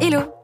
Hello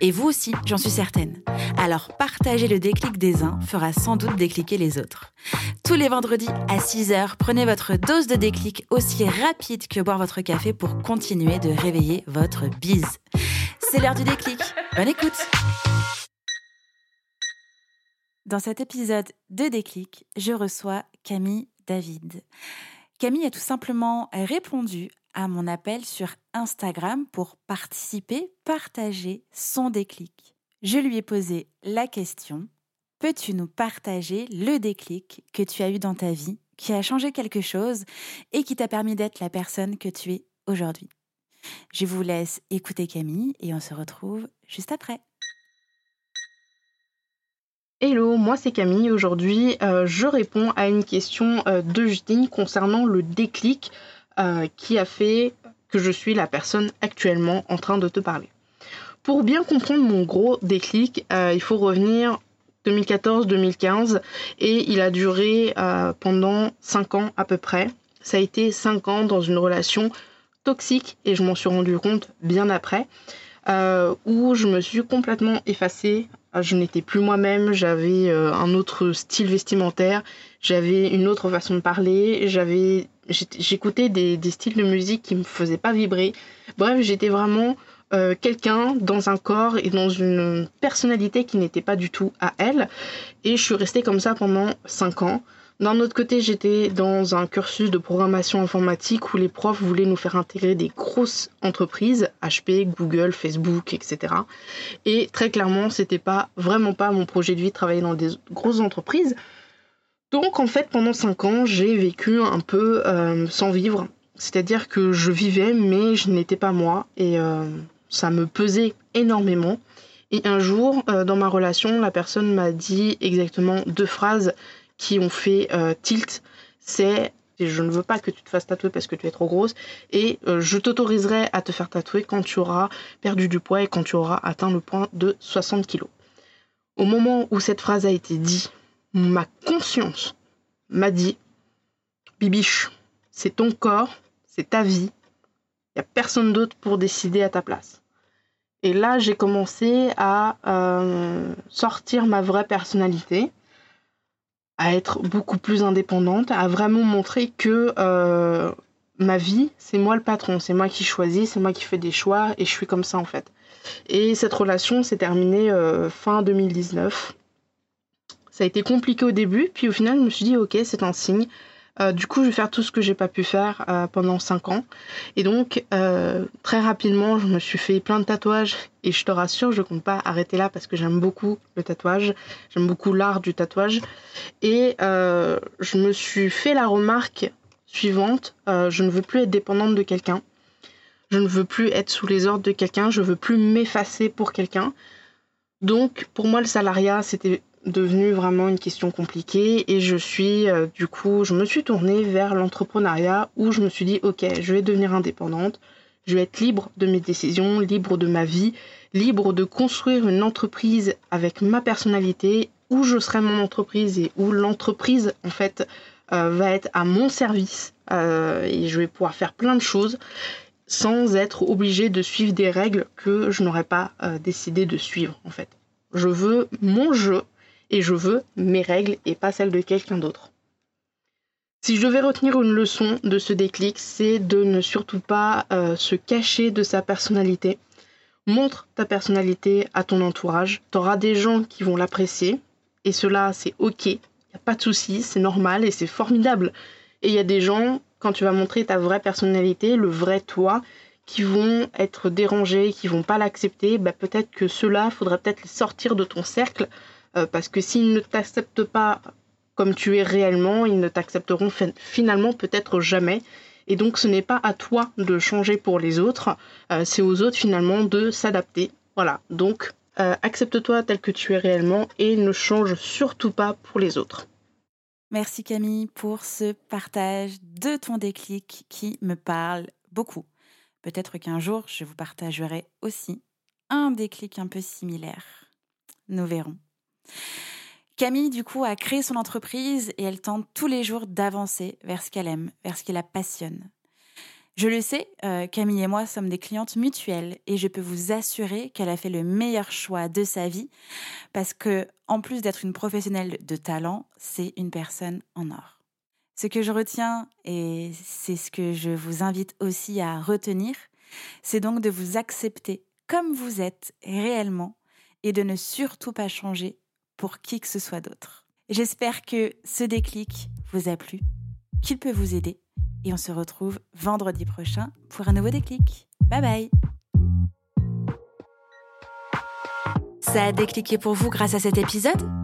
Et vous aussi, j'en suis certaine. Alors partager le déclic des uns fera sans doute décliquer les autres. Tous les vendredis à 6h, prenez votre dose de déclic aussi rapide que boire votre café pour continuer de réveiller votre bise. C'est l'heure du déclic. Bonne écoute Dans cet épisode de déclic, je reçois Camille David. Camille a tout simplement répondu à mon appel sur Instagram pour participer, partager son déclic. Je lui ai posé la question Peux-tu nous partager le déclic que tu as eu dans ta vie, qui a changé quelque chose et qui t'a permis d'être la personne que tu es aujourd'hui? Je vous laisse écouter Camille et on se retrouve juste après. Hello, moi c'est Camille. Aujourd'hui, euh, je réponds à une question euh, de Justine concernant le déclic euh, qui a fait que je suis la personne actuellement en train de te parler. Pour bien comprendre mon gros déclic, euh, il faut revenir 2014-2015 et il a duré euh, pendant 5 ans à peu près. Ça a été 5 ans dans une relation toxique et je m'en suis rendu compte bien après, où je me suis complètement effacée. Je n'étais plus moi-même, j'avais un autre style vestimentaire, j'avais une autre façon de parler, j'avais j'écoutais des, styles de musique qui me faisaient pas vibrer. Bref, j'étais vraiment euh, quelqu'un dans un corps et dans une personnalité qui n'était pas du tout à elle. Et je suis restée comme ça pendant 5 ans. D'un autre côté, j'étais dans un cursus de programmation informatique où les profs voulaient nous faire intégrer des grosses entreprises, HP, Google, Facebook, etc. Et très clairement, c'était pas vraiment pas mon projet de vie de travailler dans des grosses entreprises. Donc en fait pendant 5 ans j'ai vécu un peu euh, sans vivre. C'est-à-dire que je vivais mais je n'étais pas moi et euh, ça me pesait énormément. Et un jour euh, dans ma relation la personne m'a dit exactement deux phrases qui ont fait tilt. C'est je ne veux pas que tu te fasses tatouer parce que tu es trop grosse et je t'autoriserai à te faire tatouer quand tu auras perdu du poids et quand tu auras atteint le point de 60 kg. Au moment où cette phrase a été dite, ma conscience m'a dit Bibiche, c'est ton corps, c'est ta vie, il n'y a personne d'autre pour décider à ta place. Et là, j'ai commencé à euh, sortir ma vraie personnalité, à être beaucoup plus indépendante, à vraiment montrer que euh, ma vie, c'est moi le patron, c'est moi qui choisis, c'est moi qui fais des choix et je suis comme ça en fait. Et cette relation s'est terminée euh, fin 2019. Ça a été compliqué au début, puis au final, je me suis dit, ok, c'est un signe. Euh, du coup, je vais faire tout ce que j'ai pas pu faire euh, pendant 5 ans. Et donc, euh, très rapidement, je me suis fait plein de tatouages. Et je te rassure, je compte pas arrêter là parce que j'aime beaucoup le tatouage. J'aime beaucoup l'art du tatouage. Et je me suis fait la remarque suivante je ne veux plus être dépendante de quelqu'un. Je ne veux plus être sous les ordres de quelqu'un. Je veux plus m'effacer pour quelqu'un. Donc, pour moi, le salariat, c'était devenu vraiment une question compliquée et je suis euh, du coup je me suis tournée vers l'entrepreneuriat où je me suis dit ok je vais devenir indépendante je vais être libre de mes décisions libre de ma vie libre de construire une entreprise avec ma personnalité où je serai mon entreprise et où l'entreprise en fait euh, va être à mon service euh, et je vais pouvoir faire plein de choses sans être obligée de suivre des règles que je n'aurais pas décidé de suivre en fait. Je veux mon jeu et je veux mes règles et pas celles de quelqu'un d'autre. Si je devais retenir une leçon de ce déclic, c'est de ne surtout pas euh, se cacher de sa personnalité. Montre ta personnalité à ton entourage. Tu auras des gens qui vont l'apprécier et cela c'est ok, il n'y a pas de souci, c'est normal et c'est formidable. Et il y a des gens, quand tu vas montrer ta vraie personnalité, le vrai toi, qui vont être dérangés, qui vont pas l'accepter, bah peut-être que ceux-là, faudrait peut-être les sortir de ton cercle parce que s'ils ne t'acceptent pas comme tu es réellement, ils ne t'accepteront finalement peut-être jamais. Et donc ce n'est pas à toi de changer pour les autres, euh, c'est aux autres finalement de s'adapter. Voilà, donc euh, accepte-toi tel que tu es réellement et ne change surtout pas pour les autres. Merci Camille pour ce partage de ton déclic qui me parle beaucoup. Peut-être qu'un jour, je vous partagerai aussi un déclic un peu similaire. Nous verrons. Camille, du coup, a créé son entreprise et elle tente tous les jours d'avancer vers ce qu'elle aime, vers ce qui la passionne. Je le sais, euh, Camille et moi sommes des clientes mutuelles et je peux vous assurer qu'elle a fait le meilleur choix de sa vie parce que, en plus d'être une professionnelle de talent, c'est une personne en or. Ce que je retiens, et c'est ce que je vous invite aussi à retenir, c'est donc de vous accepter comme vous êtes réellement et de ne surtout pas changer pour qui que ce soit d'autre. J'espère que ce déclic vous a plu, qu'il peut vous aider et on se retrouve vendredi prochain pour un nouveau déclic. Bye bye Ça a décliqué pour vous grâce à cet épisode?